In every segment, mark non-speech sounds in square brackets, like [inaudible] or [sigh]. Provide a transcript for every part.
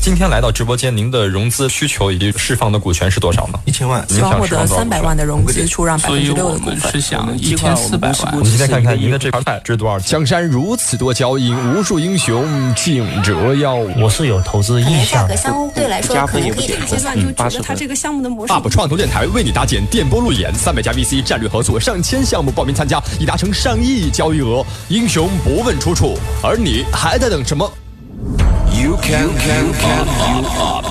今天来到直播间，您的融资需求以及释放的股权是多少呢？一千万，希望获得三百万的融资，出让百分之六的股份。是想一千四百万。我们今天看看您的这盘菜值多少钱？江山如此多娇，引无数英雄竞折腰。我是有投资意向。价格相对来说可以现阶段就觉得它这个项目的模式。UP 创投电台为你搭建电波路演，三百家 VC 战略合作，上千项目报名参加，已达成上亿交易额。英雄不问出处，而你还在等什么？You can, can, can, you up.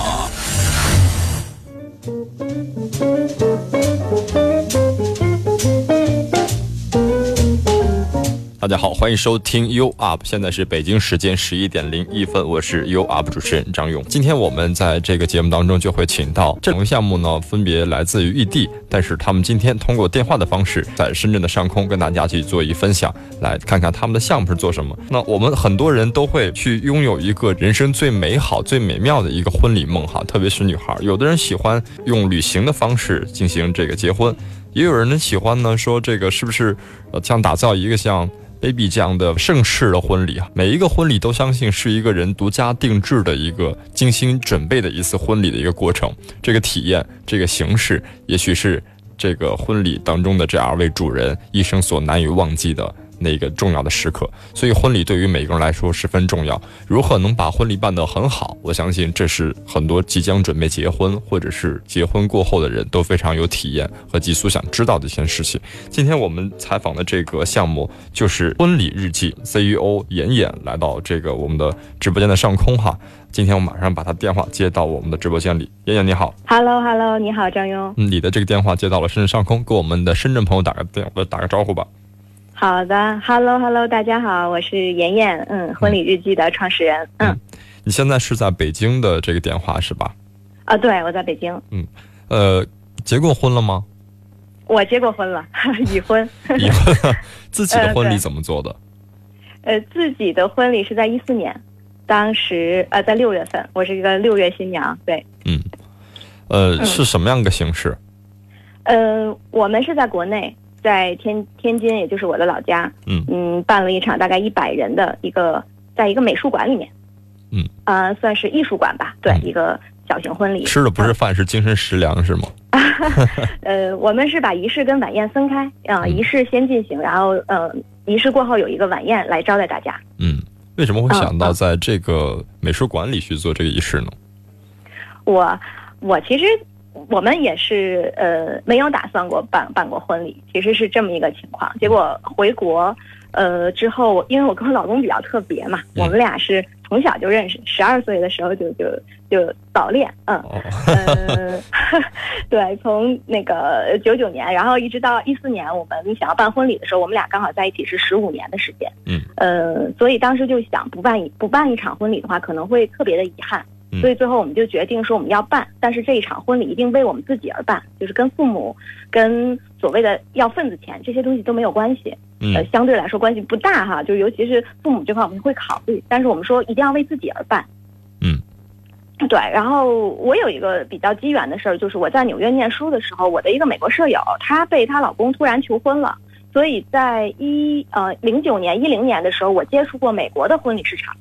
大家好，欢迎收听 U Up，现在是北京时间十一点零一分，我是 U Up 主持人张勇。今天我们在这个节目当中就会请到这两个项目呢，分别来自于异地，但是他们今天通过电话的方式，在深圳的上空跟大家去做一分享，来看看他们的项目是做什么。那我们很多人都会去拥有一个人生最美好、最美妙的一个婚礼梦哈，特别是女孩，有的人喜欢用旅行的方式进行这个结婚，也有人呢喜欢呢说这个是不是呃像打造一个像。baby 这样的盛世的婚礼啊，每一个婚礼都相信是一个人独家定制的一个精心准备的一次婚礼的一个过程。这个体验，这个形式，也许是这个婚礼当中的这二位主人一生所难以忘记的。那个重要的时刻，所以婚礼对于每个人来说十分重要。如何能把婚礼办得很好？我相信这是很多即将准备结婚或者是结婚过后的人都非常有体验和急速想知道的一件事情。今天我们采访的这个项目就是婚礼日记 CEO 妍妍来到这个我们的直播间的上空哈。今天我马上把他电话接到我们的直播间里。妍妍你好，Hello Hello，你好张庸。嗯，你的这个电话接到了深圳上空，给我们的深圳朋友打个电打个招呼吧。好的，Hello Hello，大家好，我是妍妍，嗯，婚礼日记的创始人，嗯，你现在是在北京的这个电话是吧？啊，对，我在北京，嗯，呃，结过婚了吗？我结过婚了，[laughs] 已婚，已婚，[laughs] 自己的婚礼怎么做的？呃，自己的婚礼是在一四年，当时呃在六月份，我是一个六月新娘，对，嗯，呃，是什么样的形式？呃，我们是在国内。在天天津，也就是我的老家，嗯嗯，办了一场大概一百人的一个，在一个美术馆里面，嗯啊，算是艺术馆吧，对，一个小型婚礼。吃的不是饭，是精神食粮，是吗？[laughs] 呃，我们是把仪式跟晚宴分开，啊，仪式先进行，然后呃，仪式过后有一个晚宴来招待大家。嗯，为什么会想到在这个美术馆里去做这个仪式呢？我我其实。我们也是呃没有打算过办办过婚礼，其实是这么一个情况。结果回国呃之后，因为我跟我老公比较特别嘛，我们俩是从小就认识，十二岁的时候就就就早恋，嗯，呃，[laughs] 对，从那个九九年，然后一直到一四年，我们想要办婚礼的时候，我们俩刚好在一起是十五年的时间，嗯，呃，所以当时就想不办一不办一场婚礼的话，可能会特别的遗憾。所以最后我们就决定说我们要办，但是这一场婚礼一定为我们自己而办，就是跟父母、跟所谓的要份子钱这些东西都没有关系。呃，相对来说关系不大哈，就尤其是父母这块我们会考虑，但是我们说一定要为自己而办。嗯，对。然后我有一个比较机缘的事儿，就是我在纽约念书的时候，我的一个美国舍友她被她老公突然求婚了，所以在一呃零九年、一零年的时候，我接触过美国的婚礼市场。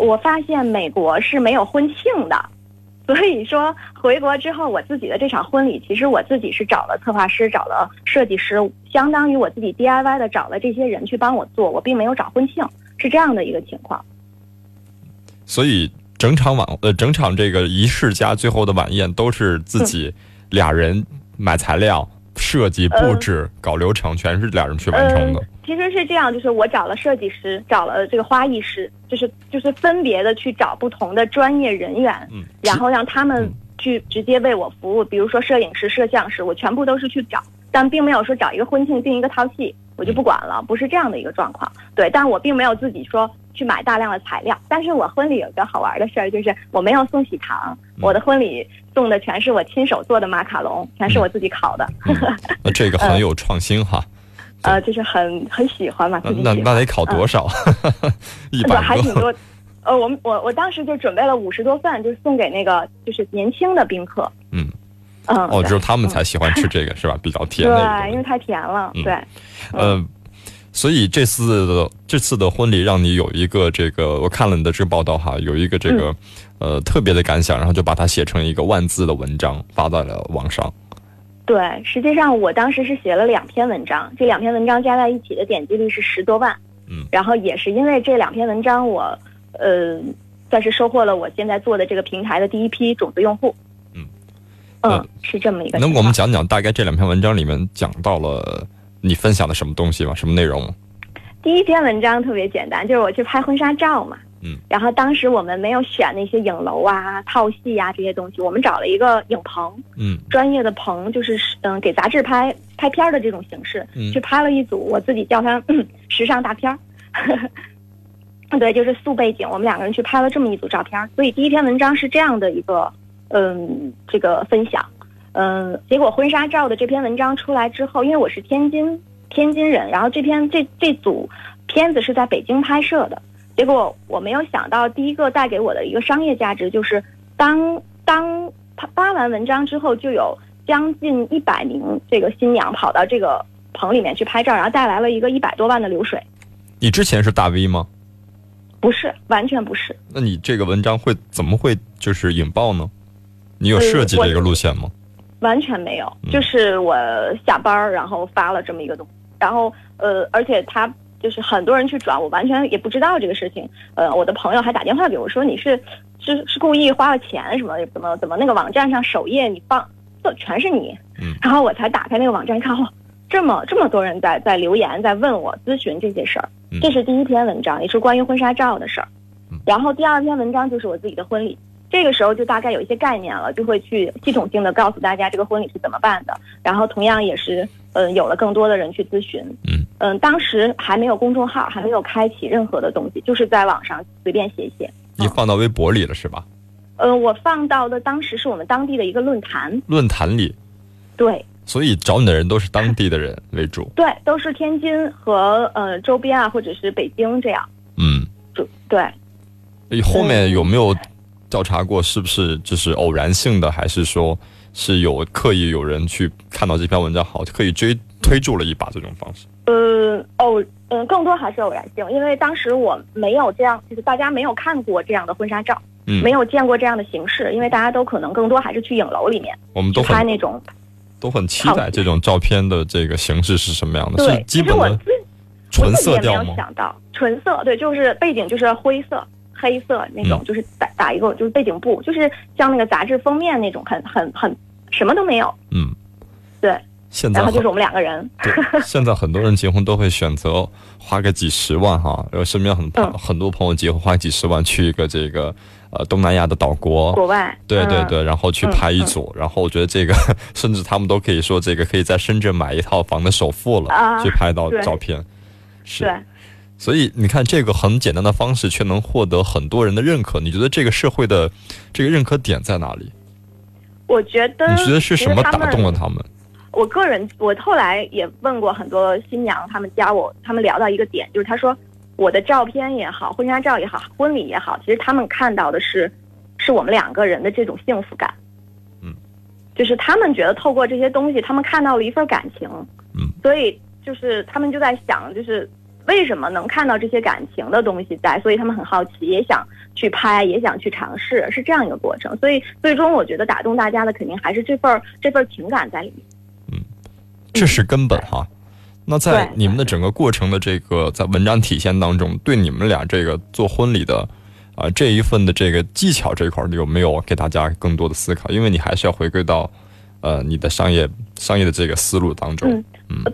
我发现美国是没有婚庆的，所以说回国之后，我自己的这场婚礼，其实我自己是找了策划师，找了设计师，相当于我自己 DIY 的找了这些人去帮我做，我并没有找婚庆，是这样的一个情况。所以整场晚呃整场这个仪式加最后的晚宴都是自己俩人买材料。设计布置、搞流程，全是俩人去完成的。其实是这样，就是我找了设计师，找了这个花艺师，就是就是分别的去找不同的专业人员，嗯，然后让他们去直接为我服务。比如说摄影师、摄像师，我全部都是去找，但并没有说找一个婚庆定一个套系，我就不管了，不是这样的一个状况。对，但我并没有自己说。去买大量的材料，但是我婚礼有个好玩的事儿，就是我没有送喜糖，我的婚礼送的全是我亲手做的马卡龙，[laughs] 全是我自己烤的。[laughs] 那这个很有创新哈。呃，就是很很喜欢嘛，那那得烤多少？[laughs] 一百还挺多。呃，我们我我当时就准备了五十多份，就是送给那个就是年轻的宾客。嗯。嗯，哦，只有他们才喜欢吃这个是吧？比较甜。对，因为太甜了。对，呃，所以这次的这次的婚礼让你有一个这个，我看了你的这个报道哈，有一个这个呃特别的感想，然后就把它写成一个万字的文章发在了网上。对，实际上我当时是写了两篇文章，这两篇文章加在一起的点击率是十多万。嗯，然后也是因为这两篇文章，我呃算是收获了我现在做的这个平台的第一批种子用户。嗯，嗯，是这么一个。能给我们讲讲大概这两篇文章里面讲到了你分享的什么东西吗？什么内容？第一篇文章特别简单，就是我去拍婚纱照嘛。嗯，然后当时我们没有选那些影楼啊、套戏啊这些东西，我们找了一个影棚，嗯，专业的棚，就是嗯给杂志拍拍片的这种形式，嗯，去拍了一组，我自己叫它嗯时尚大片儿，[laughs] 对，就是素背景，我们两个人去拍了这么一组照片，所以第一篇文章是这样的一个嗯这个分享，嗯，结果婚纱照的这篇文章出来之后，因为我是天津天津人，然后这篇这这组片子是在北京拍摄的。结果我没有想到，第一个带给我的一个商业价值就是，当当他发完文章之后，就有将近一百名这个新娘跑到这个棚里面去拍照，然后带来了一个一百多万的流水。你之前是大 V 吗？不是，完全不是。那你这个文章会怎么会就是引爆呢？你有设计这个路线吗？完全没有，就是我下班儿然后发了这么一个东西，然后呃，而且他。就是很多人去转，我完全也不知道这个事情。呃，我的朋友还打电话给我说：“你是是是故意花了钱什么？怎么怎么那个网站上首页你放这全是你？”嗯，然后我才打开那个网站看，哦，这么这么多人在在留言，在问我咨询这些事儿。这是第一篇文章，也是关于婚纱照的事儿。然后第二篇文章就是我自己的婚礼。这个时候就大概有一些概念了，就会去系统性的告诉大家这个婚礼是怎么办的。然后同样也是，嗯，有了更多的人去咨询。嗯嗯，当时还没有公众号，还没有开启任何的东西，就是在网上随便写一写。你放到微博里了是吧？嗯，我放到的当时是我们当地的一个论坛。论坛里。对。所以找你的人都是当地的人为主。对，都是天津和呃周边啊，或者是北京这样。嗯。主对。后面有没有？调查过是不是就是偶然性的，还是说是有刻意有人去看到这篇文章好，刻意追推助了一把这种方式？呃，偶嗯，更多还是偶然性，因为当时我没有这样，就是大家没有看过这样的婚纱照，嗯，没有见过这样的形式，因为大家都可能更多还是去影楼里面，我们都拍那种，都很期待这种照片的这个形式是什么样的？对，基本的纯色调吗？想到纯色，对，就是背景就是灰色。黑色那种，就是打打一个就是背景布，就是像那个杂志封面那种，很很很什么都没有。嗯，对。现在然后就是我们两个人。对，现在很多人结婚都会选择花个几十万哈，然后身边很很多朋友结婚花几十万去一个这个呃东南亚的岛国，国外。对对对，然后去拍一组，然后我觉得这个 [laughs] 甚至他们都可以说这个可以在深圳买一套房的首付了，去拍到照片。是。所以你看，这个很简单的方式却能获得很多人的认可。你觉得这个社会的这个认可点在哪里？我觉得你觉得是什么打动了他们？我个人，我后来也问过很多新娘，他们加我，他们聊到一个点，就是他说我的照片也好，婚纱照也好，婚礼也好，其实他们看到的是是我们两个人的这种幸福感。嗯，就是他们觉得透过这些东西，他们看到了一份感情。嗯，所以就是他们就在想，就是。为什么能看到这些感情的东西在？所以他们很好奇，也想去拍，也想去尝试，是这样一个过程。所以最终我觉得打动大家的肯定还是这份这份情感在里面。嗯，这是根本哈。那在你们的整个过程的这个在文章体现当中，对你们俩这个做婚礼的啊这一份的这个技巧这一块有没有给大家更多的思考？因为你还是要回归到呃你的商业商业的这个思路当中。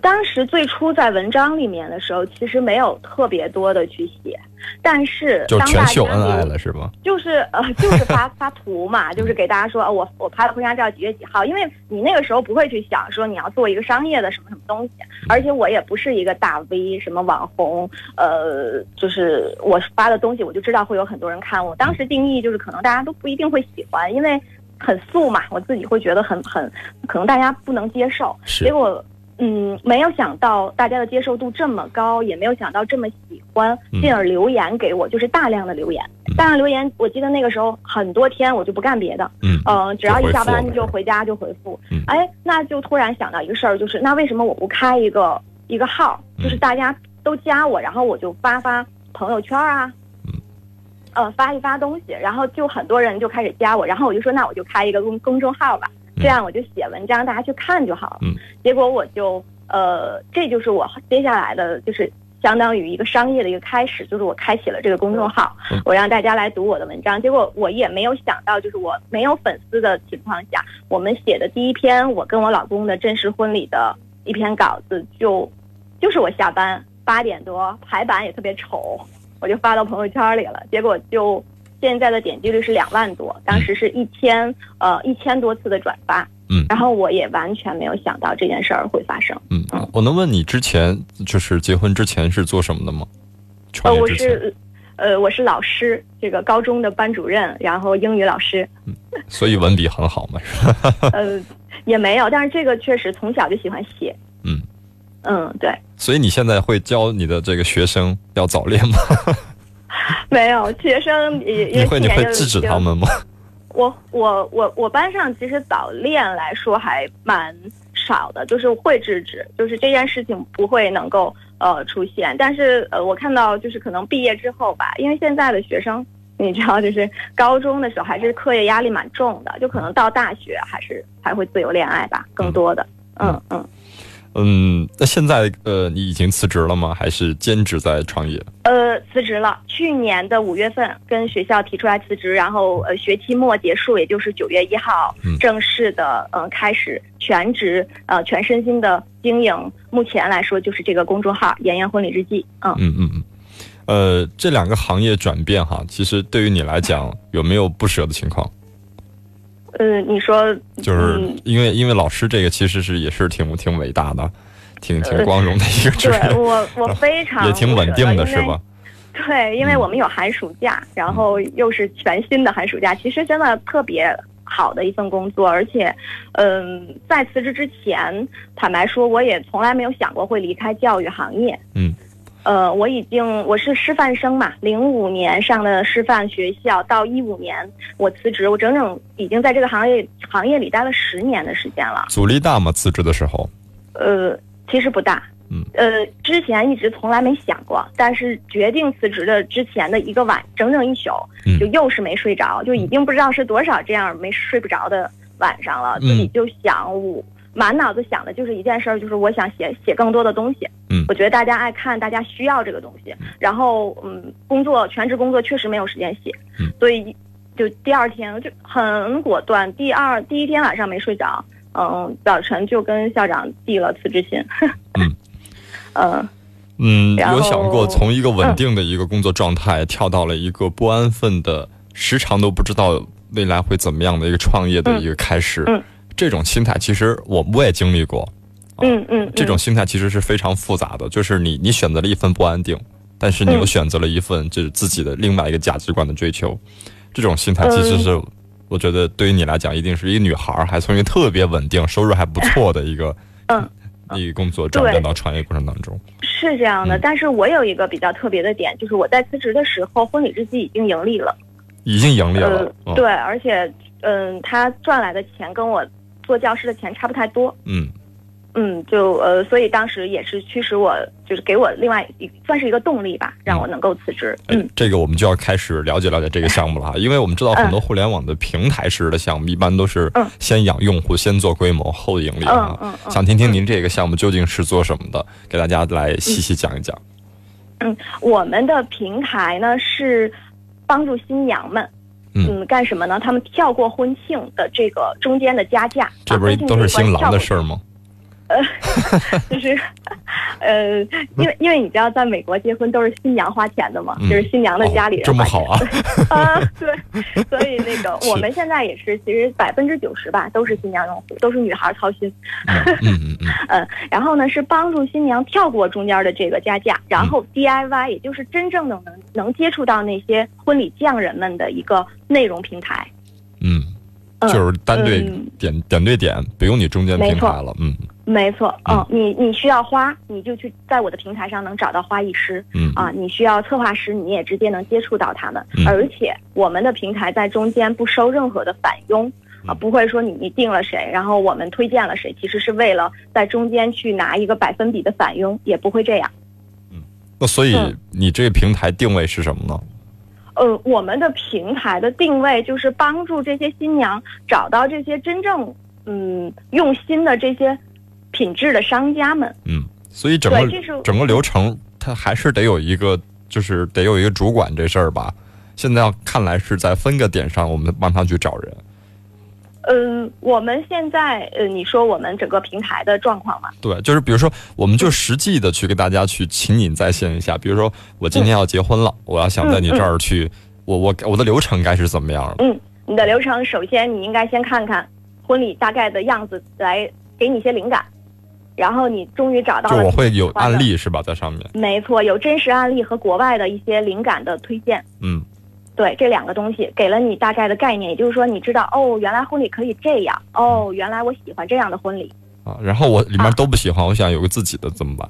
当时最初在文章里面的时候，其实没有特别多的去写，但是就全秀恩爱了是吗？就是呃，[laughs] 就是发发图嘛，[laughs] 就是给大家说，我我拍了婚纱照几月几号，因为你那个时候不会去想说你要做一个商业的什么什么东西，而且我也不是一个大 V 什么网红，呃，就是我发的东西我就知道会有很多人看。我当时定义就是可能大家都不一定会喜欢，因为很素嘛，我自己会觉得很很可能大家不能接受，结果。嗯，没有想到大家的接受度这么高，也没有想到这么喜欢，进而留言给我，就是大量的留言，大量留言。我记得那个时候很多天我就不干别的，嗯，呃，只要一下班就回家就回复。哎，那就突然想到一个事儿，就是那为什么我不开一个一个号，就是大家都加我，然后我就发发朋友圈啊，呃，发一发东西，然后就很多人就开始加我，然后我就说那我就开一个公公众号吧，这样我就写文章，大家去看就好了。结果我就。呃，这就是我接下来的就是相当于一个商业的一个开始，就是我开启了这个公众号，我让大家来读我的文章。结果我也没有想到，就是我没有粉丝的情况下，我们写的第一篇我跟我老公的真实婚礼的一篇稿子，就就是我下班八点多排版也特别丑，我就发到朋友圈里了。结果就现在的点击率是两万多，当时是一千呃一千多次的转发。嗯，然后我也完全没有想到这件事儿会发生。嗯嗯，我能问你之前就是结婚之前是做什么的吗？呃，我是，呃，我是老师，这个高中的班主任，然后英语老师。嗯，所以文笔很好嘛，是吧？[laughs] 呃，也没有，但是这个确实从小就喜欢写。嗯嗯，对。所以你现在会教你的这个学生要早恋吗？[laughs] 没有，学生也你会你会制止他们吗？[laughs] 我我我我班上其实早恋来说还蛮少的，就是会制止，就是这件事情不会能够呃出现。但是呃，我看到就是可能毕业之后吧，因为现在的学生你知道，就是高中的时候还是课业压力蛮重的，就可能到大学还是还会自由恋爱吧，更多的，嗯嗯。嗯，那现在呃，你已经辞职了吗？还是兼职在创业？呃，辞职了。去年的五月份跟学校提出来辞职，然后呃，学期末结束，也就是九月一号正式的呃开始全职呃全身心的经营。目前来说就是这个公众号“妍妍婚礼日记”。嗯嗯嗯嗯，呃，这两个行业转变哈，其实对于你来讲有没有不舍的情况？呃，你说就是因为因为老师这个其实是也是挺挺伟大的，挺挺光荣的一个职业。我我非常也挺稳定的是吧？对，因为我们有寒暑假，然后又是全新的寒暑假，其实真的特别好的一份工作。而且，嗯，在辞职之前，坦白说，我也从来没有想过会离开教育行业。嗯。呃，我已经我是师范生嘛，零五年上的师范学校，到一五年我辞职，我整整已经在这个行业行业里待了十年的时间了。阻力大吗？辞职的时候？呃，其实不大。嗯。呃，之前一直从来没想过，但是决定辞职的之前的一个晚，整整一宿，就又是没睡着，就已经不知道是多少这样没睡不着的晚上了，自己就想我。满脑子想的就是一件事儿，就是我想写写更多的东西。嗯，我觉得大家爱看，大家需要这个东西。然后，嗯，工作全职工作确实没有时间写。嗯，所以就第二天就很果断，第二第一天晚上没睡着，嗯，早晨就跟校长递了辞职信。嗯，嗯 [laughs] 嗯，有想过从一个稳定的一个工作状态跳到了一个不安分的、时常都不知道未来会怎么样的一个创业的一个开始。嗯。这种心态其实我我也经历过，嗯嗯，这种心态其实是非常复杂的。就是你你选择了一份不安定，但是你又选择了一份就是自己的另外一个价值观的追求。这种心态其实是我觉得对于你来讲，一定是一个女孩儿，还从一个特别稳定、收入还不错的一个 [laughs] 嗯一个工作转变到创业过程当中。是这样的，但是我有一个比较特别的点，就是我在辞职的时候，婚礼日记已经盈利了，已经盈利了。对，而且嗯，他赚来的钱跟我。做教师的钱差不太多，嗯，嗯，就呃，所以当时也是驱使我，就是给我另外一算是一个动力吧，让我能够辞职。嗯，这个我们就要开始了解了解这个项目了哈，因为我们知道很多互联网的平台式的项目，一般都是先养用户，先做规模后盈利啊。嗯想听听您这个项目究竟是做什么的，给大家来细细讲一讲。嗯，我们的平台呢是帮助新娘们。嗯，干什么呢？他们跳过婚庆的这个中间的加价，这不是都是新郎的事儿吗？呃，[laughs] 就是，呃，因为因为你知道，在美国结婚都是新娘花钱的嘛，就是新娘的家里人。这么好啊！[laughs] 啊，对，[laughs] 所以那个我们现在也是，其实百分之九十吧都是新娘用户，都是女孩操心。嗯嗯嗯。嗯，然后呢是帮助新娘跳过中间的这个加价，然后 DIY，也就是真正的能能接触到那些婚礼匠人们的一个内容平台。嗯，就是单对点点对点，不用你中间平台了。嗯。没错，嗯，你你需要花，你就去在我的平台上能找到花艺师，嗯啊，你需要策划师，你也直接能接触到他们，而且我们的平台在中间不收任何的返佣，啊，不会说你你定了谁，然后我们推荐了谁，其实是为了在中间去拿一个百分比的返佣，也不会这样。嗯，那所以你这个平台定位是什么呢？呃，我们的平台的定位就是帮助这些新娘找到这些真正嗯用心的这些。品质的商家们，嗯，所以整个整个流程，它还是得有一个，就是得有一个主管这事儿吧。现在看来是在分个点上，我们帮他去找人。嗯，我们现在，呃，你说我们整个平台的状况嘛？对，就是比如说，我们就实际的去给大家去请你在线一下。比如说，我今天要结婚了，我要想在你这儿去，我我我的流程该是怎么样？嗯，你的流程首先你应该先看看婚礼大概的样子，来给你一些灵感。然后你终于找到了，就我会有案例是吧，在上面。没错，有真实案例和国外的一些灵感的推荐。嗯，对，这两个东西给了你大概的概念，也就是说，你知道哦，原来婚礼可以这样，哦，原来我喜欢这样的婚礼。啊，然后我里面都不喜欢，我想有个自己的怎么办？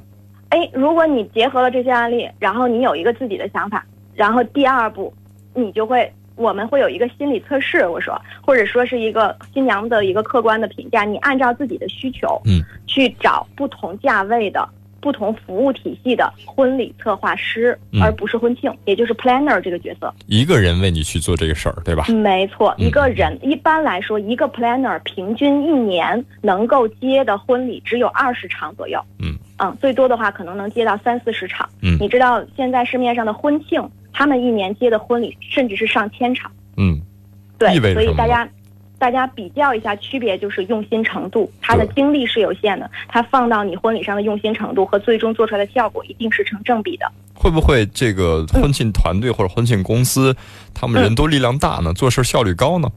哎，如果你结合了这些案例，然后你有一个自己的想法，然后第二步，你就会。我们会有一个心理测试，我说，或者说是一个新娘的一个客观的评价，你按照自己的需求，嗯，去找不同价位的、不同服务体系的婚礼策划师，而不是婚庆，也就是 planner 这个角色。一个人为你去做这个事儿，对吧？没错，一个人一般来说，一个 planner 平均一年能够接的婚礼只有二十场左右。嗯，嗯，最多的话可能能接到三四十场。嗯，你知道现在市面上的婚庆。他们一年接的婚礼甚至是上千场，嗯，对，所以大家，大家比较一下区别，就是用心程度，他的精力是有限的，他放到你婚礼上的用心程度和最终做出来的效果一定是成正比的。会不会这个婚庆团队或者婚庆公司，他们人多力量大呢？做事效率高呢？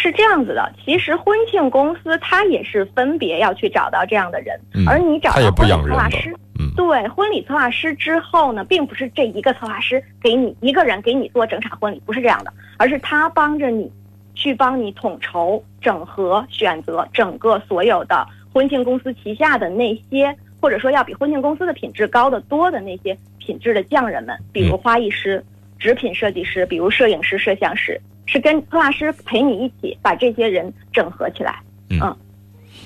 是这样子的，其实婚庆公司它也是分别要去找到这样的人，而你找到婚礼策划师，对婚礼策划师之后呢，并不是这一个策划师给你一个人给你做整场婚礼，不是这样的，而是他帮着你去帮你统筹、整合、选择整个所有的婚庆公司旗下的那些，或者说要比婚庆公司的品质高得多的那些品质的匠人们，比如花艺师、纸品设计师，比如摄影师、摄像师。是跟策划师陪你一起把这些人整合起来，嗯，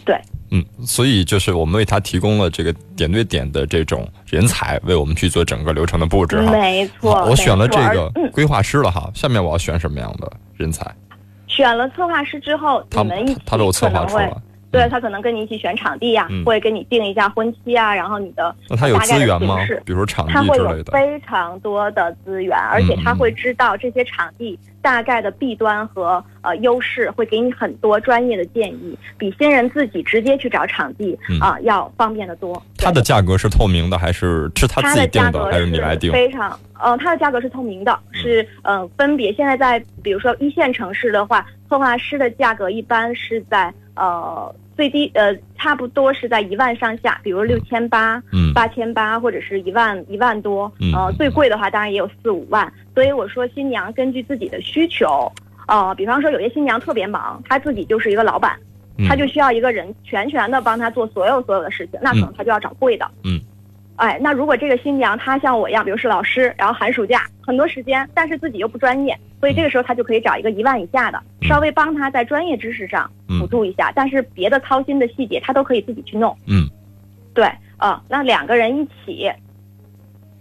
对，嗯，所以就是我们为他提供了这个点对点的这种人才，为我们去做整个流程的布置哈。没错，我选了这个规划师了哈，下面我要选什么样的人才？选了策划师之后，他们一起他我策划出来。对他可能跟你一起选场地呀，会跟你定一下婚期啊，然后你的那他有资源吗？比如场地之类的。非常多的资源，而且他会知道这些场地大概的弊端和呃优势，会给你很多专业的建议，比新人自己直接去找场地啊要方便的多。它的价格是透明的，还是是他自己定的，还是你来定？非常，嗯，它的价格是透明的，是嗯分别。现在在比如说一线城市的话，策划师的价格一般是在呃。最低呃，差不多是在一万上下，比如六千八、八千八，或者是一万一万多。呃，最贵的话当然也有四五万。所以我说，新娘根据自己的需求，呃，比方说有些新娘特别忙，她自己就是一个老板，她就需要一个人全权的帮她做所有所有的事情，那可能她就要找贵的。嗯。哎，那如果这个新娘她像我一样，比如是老师，然后寒暑假很多时间，但是自己又不专业，所以这个时候她就可以找一个一万以下的，稍微帮她在专业知识上辅助一下，但是别的操心的细节她都可以自己去弄。嗯，对，啊，那两个人一起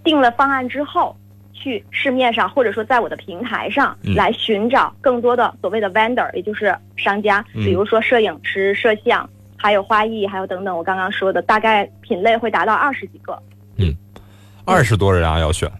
定了方案之后，去市面上或者说在我的平台上来寻找更多的所谓的 vendor，也就是商家，比如说摄影师、摄像。还有花艺，还有等等，我刚刚说的，大概品类会达到二十几个。嗯，二十多人啊，要选。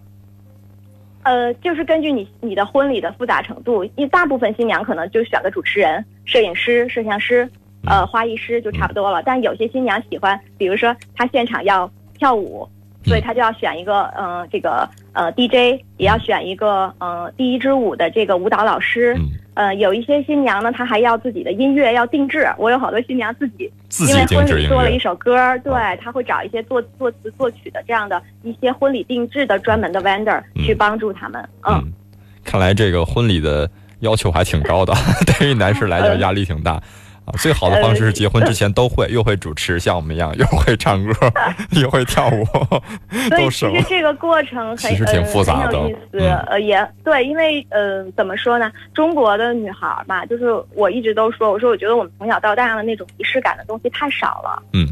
呃，就是根据你你的婚礼的复杂程度，因为大部分新娘可能就选个主持人、摄影师、摄像师，呃，花艺师就差不多了。但有些新娘喜欢，比如说她现场要跳舞，所以他就要选一个，嗯，这个呃 DJ，也要选一个，嗯，第一支舞的这个舞蹈老师。呃，有一些新娘呢，她还要自己的音乐要定制。我有好多新娘自己因为婚礼做了一首歌，对，她会找一些作作词作曲的这样的一些婚礼定制的专门的 vendor 去帮助他们。嗯，看来这个婚礼的要求还挺高的，[laughs] 对于男士来讲压力挺大。最好的方式是结婚之前都会，又会主持，像我们一样，又会唱歌，[laughs] 又会跳舞，[laughs] 都是其实这个过程很其实挺复杂的，有意思。呃，也对，因为呃，怎么说呢？中国的女孩嘛，就是我一直都说，我说我觉得我们从小到大的那种仪式感的东西太少了。嗯。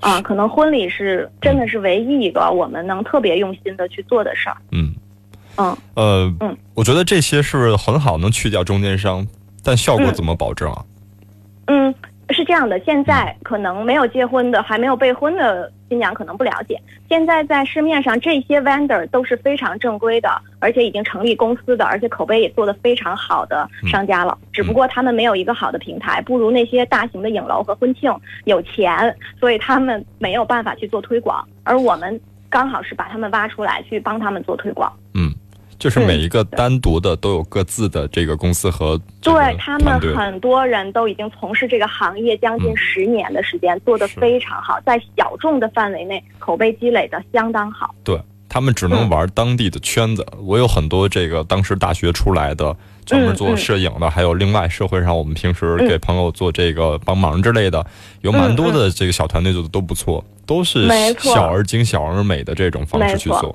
啊，可能婚礼是真的是唯一一个我们能特别用心的去做的事儿。嗯。嗯。呃。嗯。我觉得这些是很好，能去掉中间商，但效果怎么保证啊？嗯。是这样的，现在可能没有结婚的、还没有备婚的新娘可能不了解。现在在市面上这些 vendor 都是非常正规的，而且已经成立公司的，而且口碑也做得非常好的商家了。只不过他们没有一个好的平台，不如那些大型的影楼和婚庆有钱，所以他们没有办法去做推广。而我们刚好是把他们挖出来，去帮他们做推广。嗯。就是每一个单独的都有各自的这个公司和对他们很多人都已经从事这个行业将近十年的时间，做得非常好，在小众的范围内口碑积累的相当好。对他们只能玩当地的圈子。我有很多这个当时大学出来的专门做摄影的，还有另外社会上我们平时给朋友做这个帮忙之类的，有蛮多的这个小团队做的都不错，都是小而精、小而美的这种方式去做。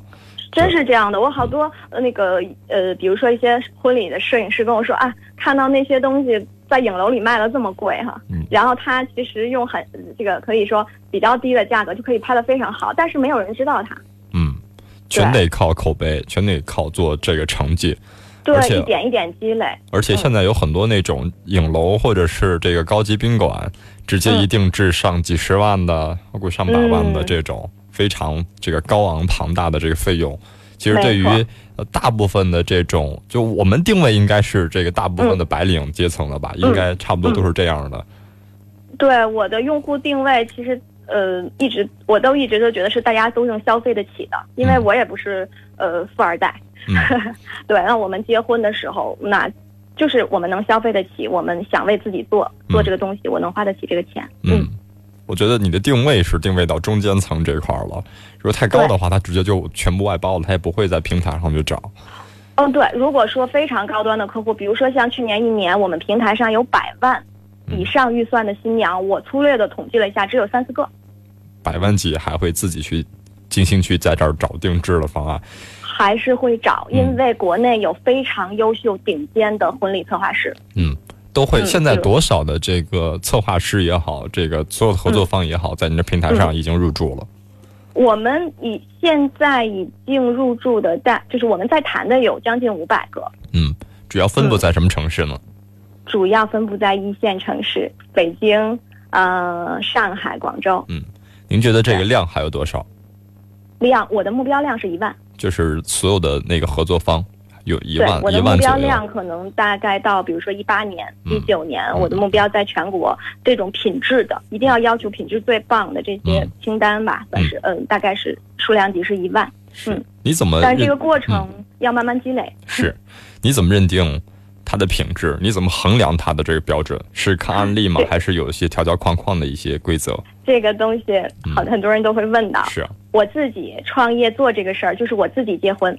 真是这样的，我好多呃那个呃，比如说一些婚礼的摄影师跟我说啊，看到那些东西在影楼里卖的这么贵哈，然后他其实用很这个可以说比较低的价格就可以拍的非常好，但是没有人知道他。嗯，全得靠口碑，全得靠做这个成绩，对，一点一点积累。而且现在有很多那种影楼或者是这个高级宾馆，直接一定制上几十万的，包括上百万的这种。非常这个高昂庞大的这个费用，其实对于呃大部分的这种，就我们定位应该是这个大部分的白领阶层了吧？应该差不多都是这样的。对我的用户定位，其实呃一直我都一直都觉得是大家都能消费得起的，因为我也不是呃富二代。[laughs] 对，那我们结婚的时候，那就是我们能消费得起，我们想为自己做做这个东西，我能花得起这个钱。嗯。我觉得你的定位是定位到中间层这块了，如果太高的话，它直接就全部外包了，它也不会在平台上去找。嗯，对。如果说非常高端的客户，比如说像去年一年，我们平台上有百万以上预算的新娘，我粗略的统计了一下，只有三四个。百万级还会自己去精心去在这儿找定制的方案？还是会找，因为国内有非常优秀顶尖的婚礼策划师。嗯。都会。现在多少的这个策划师也好，这个所有的合作方也好，在您的平台上已经入驻了。我们已现在已经入驻的在，就是我们在谈的有将近五百个。嗯，主要分布在什么城市呢？主要分布在一线城市，北京、呃，上海、广州。嗯，您觉得这个量还有多少？量，我的目标量是一万。就是所有的那个合作方。有一万，我的目标量可能大概到，比如说一八年、一九年，我的目标在全国这种品质的，一定要要求品质最棒的这些清单吧，算是，嗯，大概是数量级是一万。嗯，你怎么？但这个过程要慢慢积累。是，你怎么认定它的品质？你怎么衡量它的这个标准？是看案例吗？还是有一些条条框框的一些规则？这个东西，好，很多人都会问到。是，我自己创业做这个事儿，就是我自己结婚。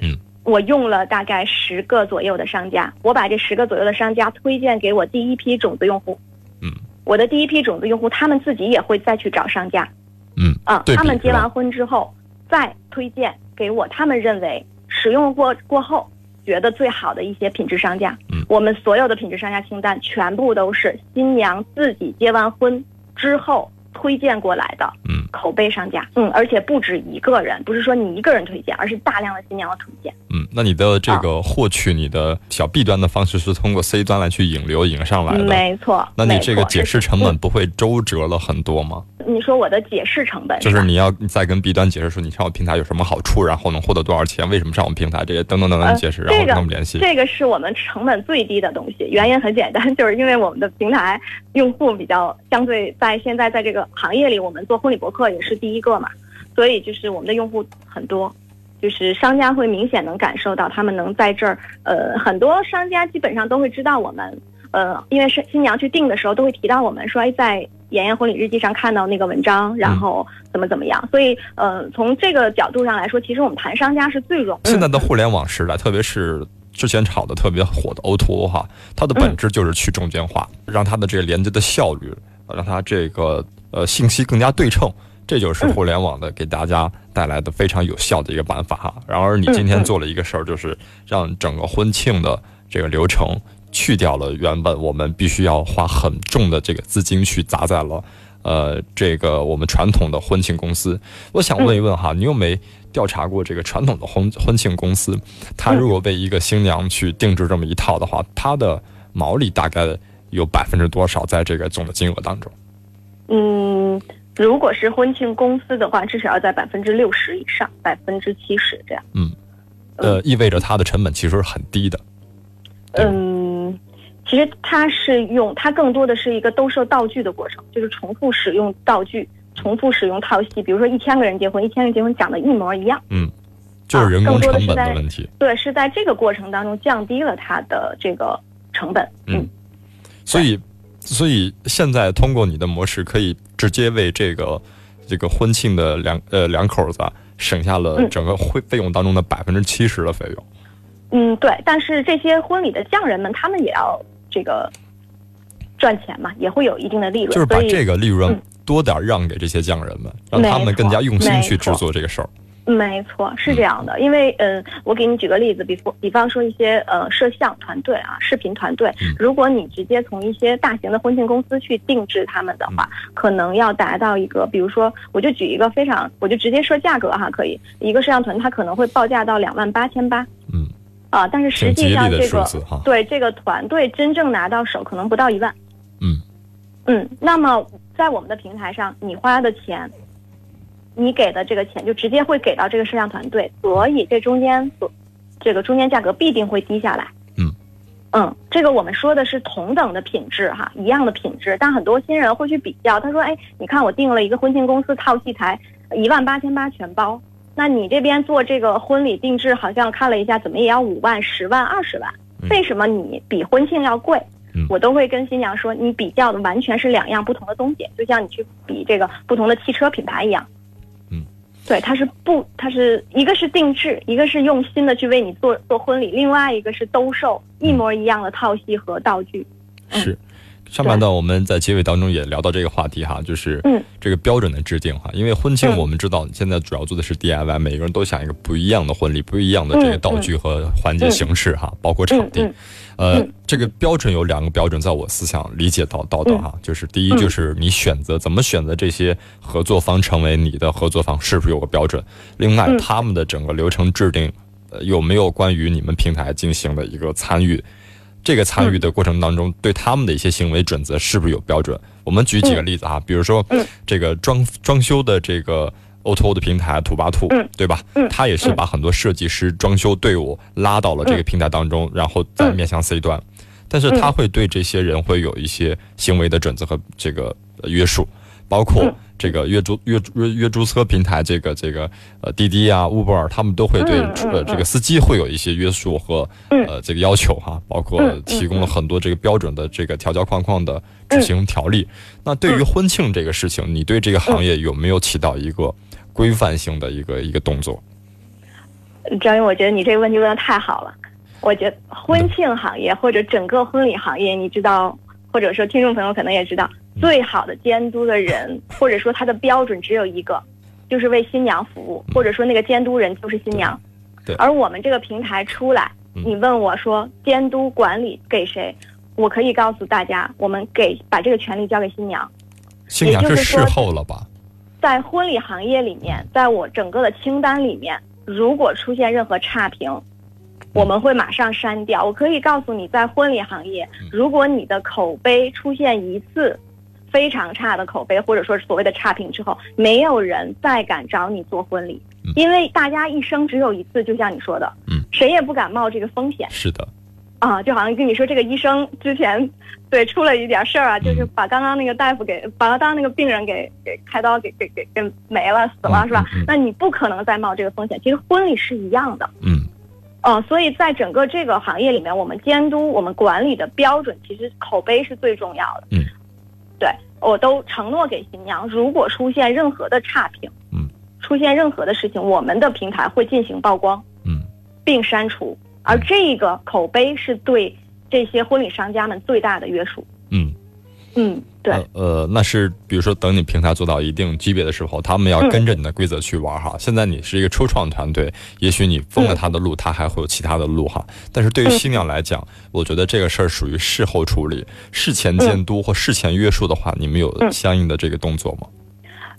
嗯。我用了大概十个左右的商家，我把这十个左右的商家推荐给我第一批种子用户。嗯，我的第一批种子用户，他们自己也会再去找商家。嗯，啊，他们结完婚之后再推荐给我，他们认为使用过过后觉得最好的一些品质商家。嗯，我们所有的品质商家清单全部都是新娘自己结完婚之后。推荐过来的，嗯，口碑商家，嗯，而且不止一个人，不是说你一个人推荐，而是大量的新娘的推荐，嗯，那你的这个获取你的小 B 端的方式是通过 C 端来去引流引上来的，没错，那你这个解释成本不会周折了很多吗？你说我的解释成本就是你要再跟 B 端解释说你上我平台有什么好处，然后能获得多少钱，为什么上我们平台这些等等等等解释，然后跟我们联系。这个是我们成本最低的东西，原因很简单，[laughs] 就是因为我们的平台用户比较相对在现在在这个行业里，我们做婚礼博客也是第一个嘛，所以就是我们的用户很多，就是商家会明显能感受到他们能在这儿，呃，很多商家基本上都会知道我们，呃，因为是新娘去订的时候都会提到我们，说哎在。妍妍婚礼日记上看到那个文章，然后怎么怎么样？所以，呃，从这个角度上来说，其实我们谈商家是最容易。现在的互联网时代，特别是之前炒的特别火的 O2O 哈，它的本质就是去中间化，让它的这个连接的效率，让它这个呃信息更加对称，这就是互联网的给大家带来的非常有效的一个办法哈。然而你今天做了一个事儿，就是让整个婚庆的这个流程去掉了原本我们必须要花很重的这个资金去砸在了。呃，这个我们传统的婚庆公司，我想问一问哈，你有没调查过这个传统的婚婚庆公司？他如果为一个新娘去定制这么一套的话，他的毛利大概有百分之多少在这个总的金额当中？嗯，如果是婚庆公司的话，至少要在百分之六十以上，百分之七十这样。嗯，呃，意味着它的成本其实是很低的。嗯。其实它是用，它更多的是一个兜售道具的过程，就是重复使用道具，重复使用套系。比如说一千个人结婚，一千人结婚讲的一模一样。嗯，就是人工成本的问题。对，是在这个过程当中降低了它的这个成本。嗯，所以，所以现在通过你的模式，可以直接为这个这个婚庆的两呃两口子省下了整个会费用当中的百分之七十的费用。嗯，对。但是这些婚礼的匠人们，他们也要。这个赚钱嘛，也会有一定的利润，就是把这个利润多点让给这些匠人们，让他们更加用心去制作这个事儿。没错，是这样的。因为，嗯，我给你举个例子，比方，比方说一些呃摄像团队啊，视频团队，如果你直接从一些大型的婚庆公司去定制他们的话，可能要达到一个，比如说，我就举一个非常，我就直接说价格哈，可以，一个摄像团，它可能会报价到两万八千八。嗯。啊，但是实际上这个对这个团队真正拿到手可能不到一万。嗯嗯，那么在我们的平台上，你花的钱，你给的这个钱就直接会给到这个摄像团队，所以这中间所这个中间价格必定会低下来。嗯嗯，这个我们说的是同等的品质哈，一样的品质，但很多新人会去比较，他说：“哎，你看我订了一个婚庆公司套戏台，一万八千八全包。”那你这边做这个婚礼定制，好像看了一下，怎么也要五万、十万、二十万？为什么你比婚庆要贵？我都会跟新娘说，你比较的完全是两样不同的东西，就像你去比这个不同的汽车品牌一样。嗯，对，它是不，它是一个是定制，一个是用心的去为你做做婚礼，另外一个是兜售一模一样的套系和道具。是。上半段我们在结尾当中也聊到这个话题哈，就是这个标准的制定哈。因为婚庆我们知道现在主要做的是 DIY，每个人都想一个不一样的婚礼，不一样的这个道具和环节形式哈，包括场地。呃，这个标准有两个标准，在我思想理解到到的哈，就是第一就是你选择怎么选择这些合作方成为你的合作方，是不是有个标准？另外，他们的整个流程制定有没有关于你们平台进行的一个参与？这个参与的过程当中，对他们的一些行为准则是不是有标准？我们举几个例子啊，比如说这个装装修的这个 O2O 的平台土巴兔，对吧？他也是把很多设计师、装修队伍拉到了这个平台当中，然后再面向 C 端，但是他会对这些人会有一些行为的准则和这个约束，包括。这个月租约约约租车平台，这个这个呃滴滴啊、Uber，他们都会对呃这个司机会有一些约束和呃这个要求哈，包括提供了很多这个标准的这个条条框框的执行条例。那对于婚庆这个事情，你对这个行业有没有起到一个规范性的一个一个动作？张勇，我觉得你这个问题问的太好了。我觉得婚庆行业或者整个婚礼行业，你知道，或者说听众朋友可能也知道。最好的监督的人，[laughs] 或者说他的标准只有一个，就是为新娘服务，或者说那个监督人就是新娘。对。而我们这个平台出来，你问我说监督管理给谁？我可以告诉大家，我们给把这个权利交给新娘。新娘是事后了吧？在婚礼行业里面，在我整个的清单里面，如果出现任何差评，我们会马上删掉。我可以告诉你，在婚礼行业，如果你的口碑出现一次。非常差的口碑，或者说所谓的差评之后，没有人再敢找你做婚礼，因为大家一生只有一次，就像你说的，嗯，谁也不敢冒这个风险。是的，啊，就好像跟你说，这个医生之前对出了一点事儿啊，就是把刚刚那个大夫给把刚刚那个病人给给开刀给给给给没了死了是吧？那你不可能再冒这个风险。其实婚礼是一样的，嗯，哦，所以在整个这个行业里面，我们监督我们管理的标准，其实口碑是最重要的，嗯。对，我都承诺给新娘，如果出现任何的差评，嗯，出现任何的事情，我们的平台会进行曝光，嗯，并删除，而这个口碑是对这些婚礼商家们最大的约束。嗯。嗯，对，呃，那是比如说，等你平台做到一定级别的时候，他们要跟着你的规则去玩哈。现在你是一个初创团队，也许你封了他的路，他还会有其他的路哈。但是对于新娘来讲，我觉得这个事儿属于事后处理，事前监督或事前约束的话，你们有相应的这个动作吗？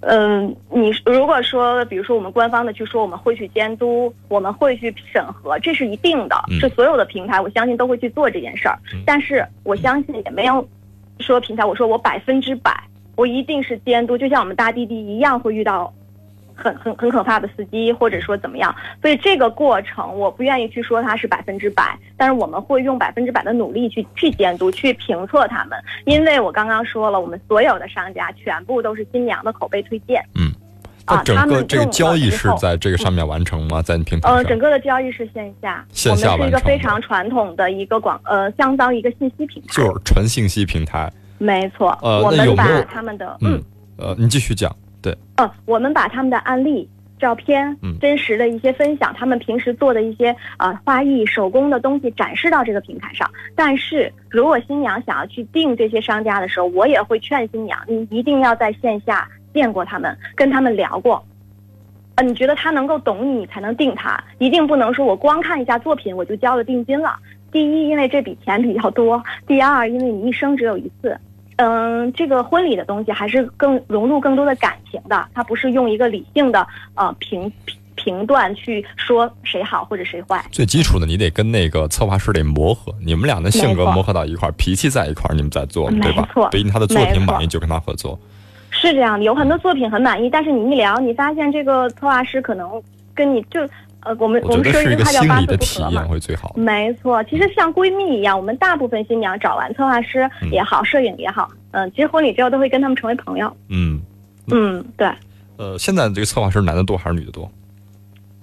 嗯，你如果说，比如说我们官方的去说，我们会去监督，我们会去审核，这是一定的，是所有的平台，我相信都会去做这件事儿。但是我相信也没有。说平台，我说我百分之百，我一定是监督，就像我们搭滴滴一样，会遇到很很很可怕的司机，或者说怎么样。所以这个过程，我不愿意去说它是百分之百，但是我们会用百分之百的努力去去监督、去评测他们。因为我刚刚说了，我们所有的商家全部都是新娘的口碑推荐。嗯。啊，整个这个交易是在这个上面完成吗？在你平台上？呃，整个的交易是线下，线下我们是一个非常传统的一个广，呃，相当于一个信息平台，就是纯信息平台。没错，呃，我们把他们的，嗯，呃，你继续讲，对，呃，我们把他们的案例、照片、真实的一些分享，他们平时做的一些呃花艺手工的东西展示到这个平台上。但是如果新娘想要去订这些商家的时候，我也会劝新娘，你一定要在线下。见过他们，跟他们聊过，呃，你觉得他能够懂你，你才能定他，一定不能说我光看一下作品我就交了定金了。第一，因为这笔钱比较多；第二，因为你一生只有一次。嗯，这个婚礼的东西还是更融入更多的感情的，它不是用一个理性的呃评评评断去说谁好或者谁坏。最基础的，你得跟那个策划师得磨合，你们俩的性格磨合到一块儿，脾气在一块儿，你们再做，对吧？不一定他的作品满意就跟他合作。是这样的，有很多作品很满意，但是你一聊，你发现这个策划师可能跟你就呃，我们我们说一句话叫八字不合嘛。没错，其实像闺蜜一样，我们大部分新娘找完策划师也好，摄影也好，嗯，其实婚礼之后都会跟他们成为朋友。嗯嗯，对。呃，现在这个策划师男的多还是女的多？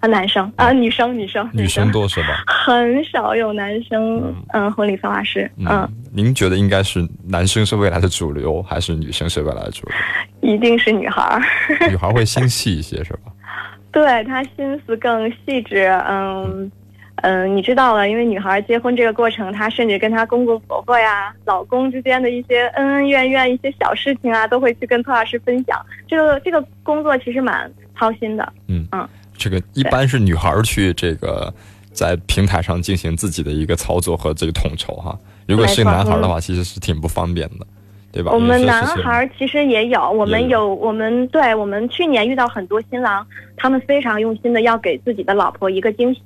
啊，男生啊，女生女生女生多是吧？[laughs] 很少有男生嗯，婚礼策划师嗯。您觉得应该是男生是未来的主流，还是女生是未来的主流？一定是女孩儿。女 [laughs] 孩会心细一些，是吧？[laughs] 对她心思更细致。嗯嗯，你知道了，因为女孩结婚这个过程，她甚至跟她公公婆婆呀、老公之间的一些恩恩怨怨、一些小事情啊，都会去跟策划师分享。这个这个工作其实蛮操心的。嗯嗯，这个一般是女孩去这个在平台上进行自己的一个操作和这个统筹哈。如果是男孩的话，其实是挺不方便的，对吧？我们男孩其实也有，我们有，我们对我们去年遇到很多新郎，他们非常用心的要给自己的老婆一个惊喜。